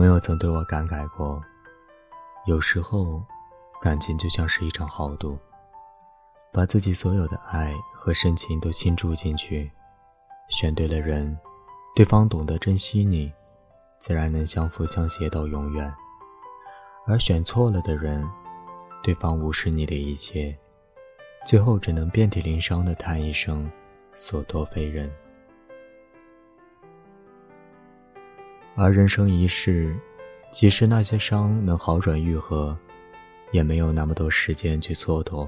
朋友曾对我感慨过，有时候，感情就像是一场豪赌，把自己所有的爱和深情都倾注进去，选对了人，对方懂得珍惜你，自然能相扶相携到永远；而选错了的人，对方无视你的一切，最后只能遍体鳞伤的叹一声“所托非人”。而人生一世，即使那些伤能好转愈合，也没有那么多时间去蹉跎，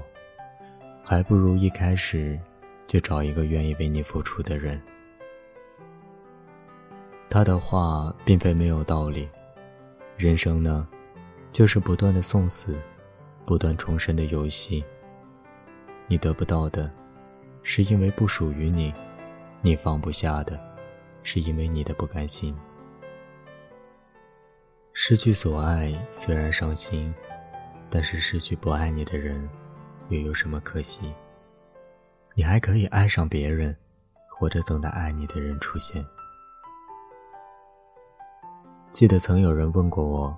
还不如一开始就找一个愿意为你付出的人。他的话并非没有道理，人生呢，就是不断的送死，不断重生的游戏。你得不到的，是因为不属于你；你放不下的，是因为你的不甘心。失去所爱虽然伤心，但是失去不爱你的人，又有什么可惜？你还可以爱上别人，或者等待爱你的人出现。记得曾有人问过我，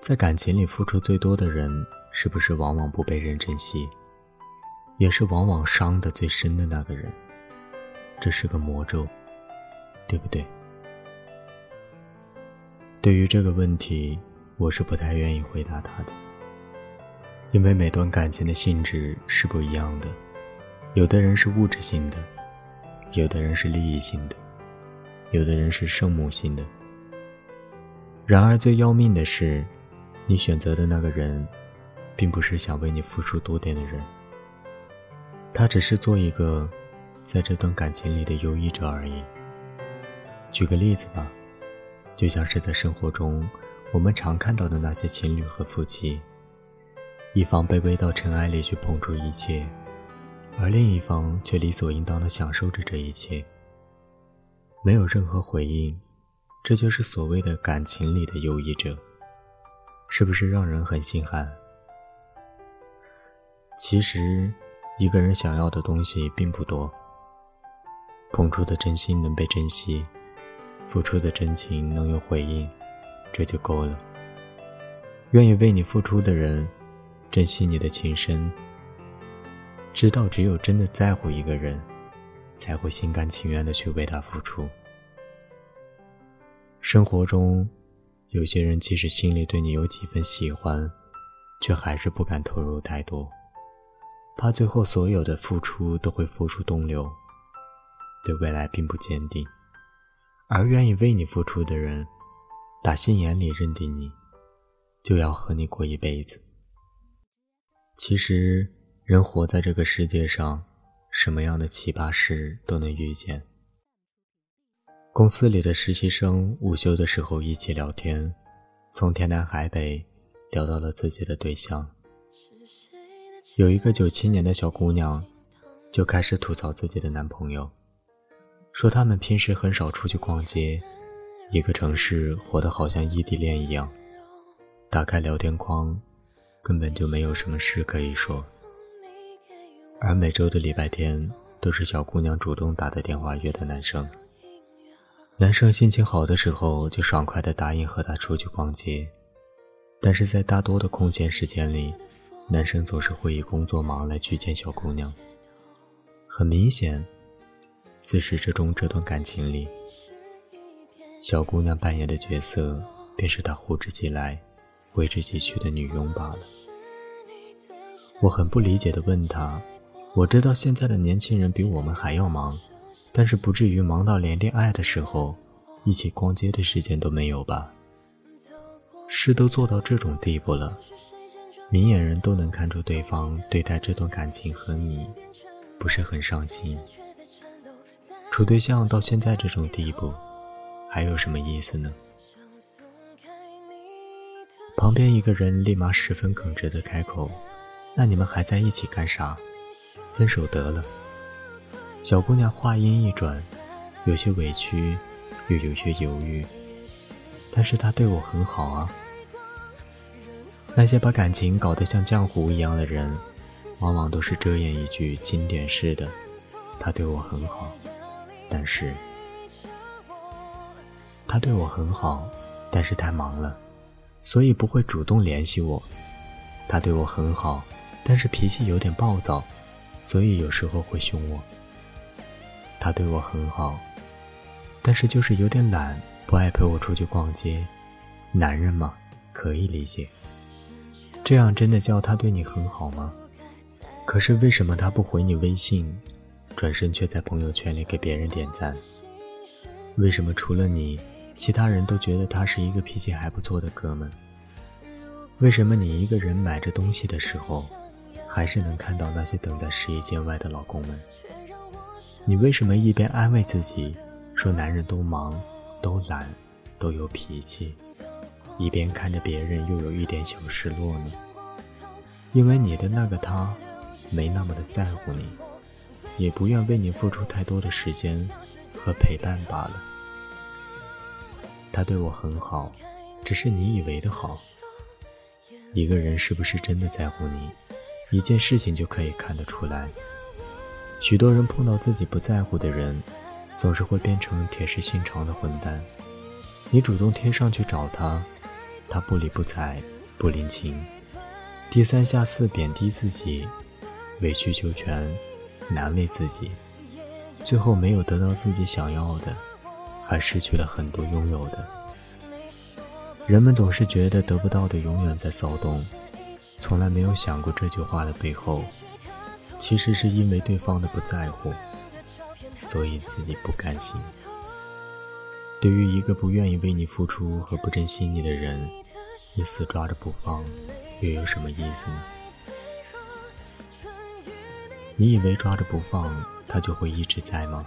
在感情里付出最多的人，是不是往往不被人珍惜，也是往往伤得最深的那个人？这是个魔咒，对不对？对于这个问题，我是不太愿意回答他的，因为每段感情的性质是不一样的，有的人是物质性的，有的人是利益性的，有的人是圣母性的。然而最要命的是，你选择的那个人，并不是想为你付出多点的人，他只是做一个在这段感情里的优异者而已。举个例子吧。就像是在生活中，我们常看到的那些情侣和夫妻，一方卑微到尘埃里去捧出一切，而另一方却理所应当的享受着这一切，没有任何回应，这就是所谓的感情里的优异者，是不是让人很心寒？其实，一个人想要的东西并不多，捧出的真心能被珍惜。付出的真情能有回应，这就够了。愿意为你付出的人，珍惜你的情深，知道只有真的在乎一个人，才会心甘情愿的去为他付出。生活中，有些人即使心里对你有几分喜欢，却还是不敢投入太多，怕最后所有的付出都会付诸东流，对未来并不坚定。而愿意为你付出的人，打心眼里认定你，就要和你过一辈子。其实，人活在这个世界上，什么样的奇葩事都能遇见。公司里的实习生午休的时候一起聊天，从天南海北聊到了自己的对象。有一个九七年的小姑娘，就开始吐槽自己的男朋友。说他们平时很少出去逛街，一个城市活得好像异地恋一样。打开聊天框，根本就没有什么事可以说。而每周的礼拜天都是小姑娘主动打的电话约的男生。男生心情好的时候就爽快的答应和她出去逛街，但是在大多的空闲时间里，男生总是会以工作忙来拒见小姑娘。很明显。自始至终，这段感情里，小姑娘扮演的角色便是他呼之即来、挥之即去的女佣罢了。我很不理解地问他：“我知道现在的年轻人比我们还要忙，但是不至于忙到连恋爱的时候一起逛街的时间都没有吧？事都做到这种地步了，明眼人都能看出对方对待这段感情和你不是很上心。”处对象到现在这种地步，还有什么意思呢？旁边一个人立马十分耿直的开口：“那你们还在一起干啥？分手得了。”小姑娘话音一转，有些委屈，又有些犹豫。但是他对我很好啊。那些把感情搞得像浆糊一样的人，往往都是遮掩一句经典式的：“他对我很好。”但是，他对我很好，但是太忙了，所以不会主动联系我。他对我很好，但是脾气有点暴躁，所以有时候会凶我。他对我很好，但是就是有点懒，不爱陪我出去逛街。男人嘛，可以理解。这样真的叫他对你很好吗？可是为什么他不回你微信，转身却在朋友圈里给别人点赞？为什么除了你，其他人都觉得他是一个脾气还不错的哥们？为什么你一个人买着东西的时候，还是能看到那些等在试衣间外的老公们？你为什么一边安慰自己，说男人都忙、都懒、都有脾气，一边看着别人又有一点小失落呢？因为你的那个他，没那么的在乎你，也不愿为你付出太多的时间。和陪伴罢了。他对我很好，只是你以为的好。一个人是不是真的在乎你，一件事情就可以看得出来。许多人碰到自己不在乎的人，总是会变成铁石心肠的混蛋。你主动贴上去找他，他不理不睬，不领情，低三下四贬低自己，委曲求全，难为自己。最后没有得到自己想要的，还失去了很多拥有的。人们总是觉得得不到的永远在骚动，从来没有想过这句话的背后，其实是因为对方的不在乎，所以自己不甘心。对于一个不愿意为你付出和不珍惜你的人，你死抓着不放，又有什么意思呢？你以为抓着不放？它就会一直在吗？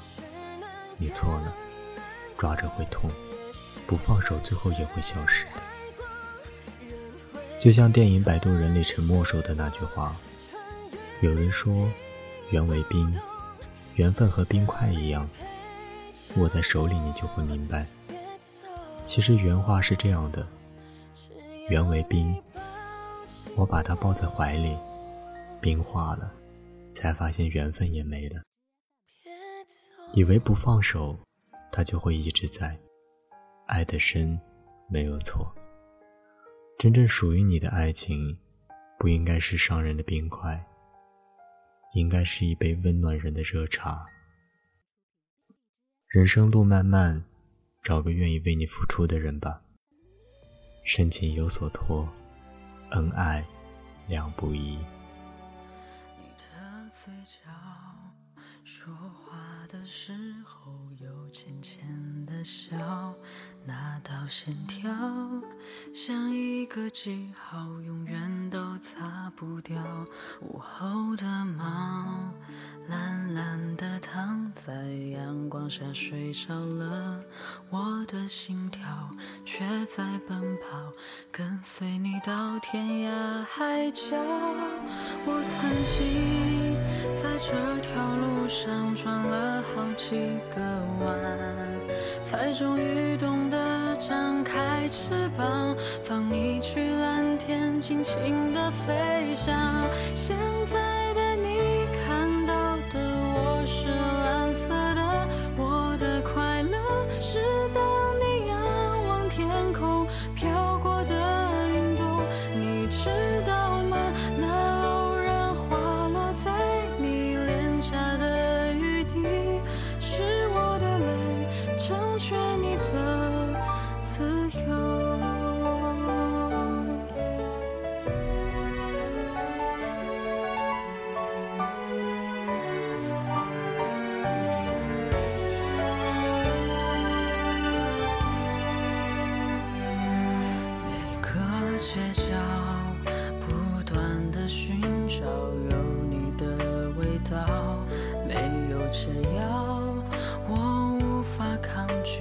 你错了，抓着会痛，不放手最后也会消失的。就像电影《摆渡人》里陈默说的那句话：“有人说，缘为冰，缘分和冰块一样，握在手里你就会明白。其实原话是这样的：缘为冰，我把它抱在怀里，冰化了，才发现缘分也没了。”以为不放手，他就会一直在。爱的深，没有错。真正属于你的爱情，不应该是伤人的冰块，应该是一杯温暖人的热茶。人生路漫漫，找个愿意为你付出的人吧。深情有所托，恩爱两不疑。嘴角说话的时候有浅浅的笑，那道线条像一个记号，永远都擦不掉。午后的猫懒懒的躺在阳光下睡着了，我的心跳却在奔跑，跟随你到天涯海角。我曾经在这条路上转了好几个弯，才终于懂得张开翅膀，放你去蓝天，尽情的飞翔。现在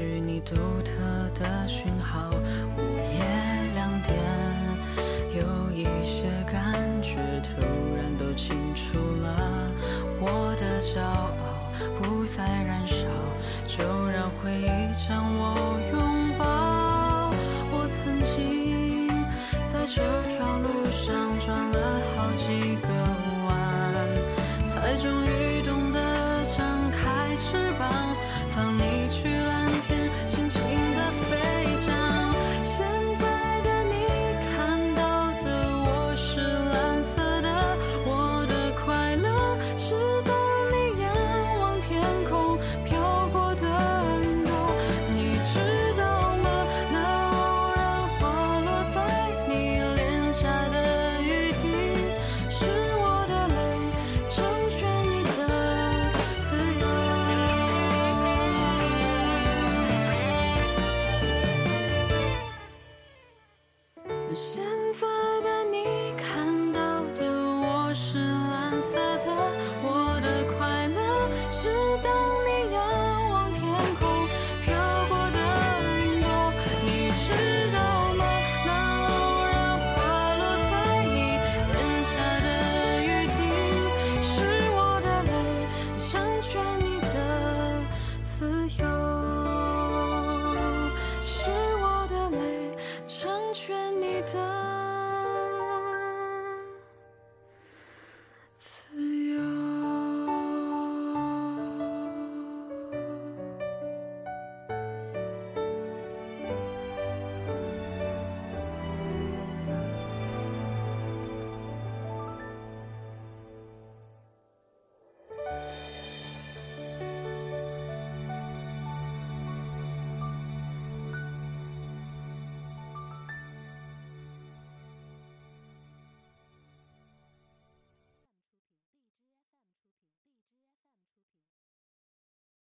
与你独特的讯号午夜两点。有一些感觉突然都清楚了我的骄傲不再燃烧就让回忆将我拥抱。我曾经在这条路上转了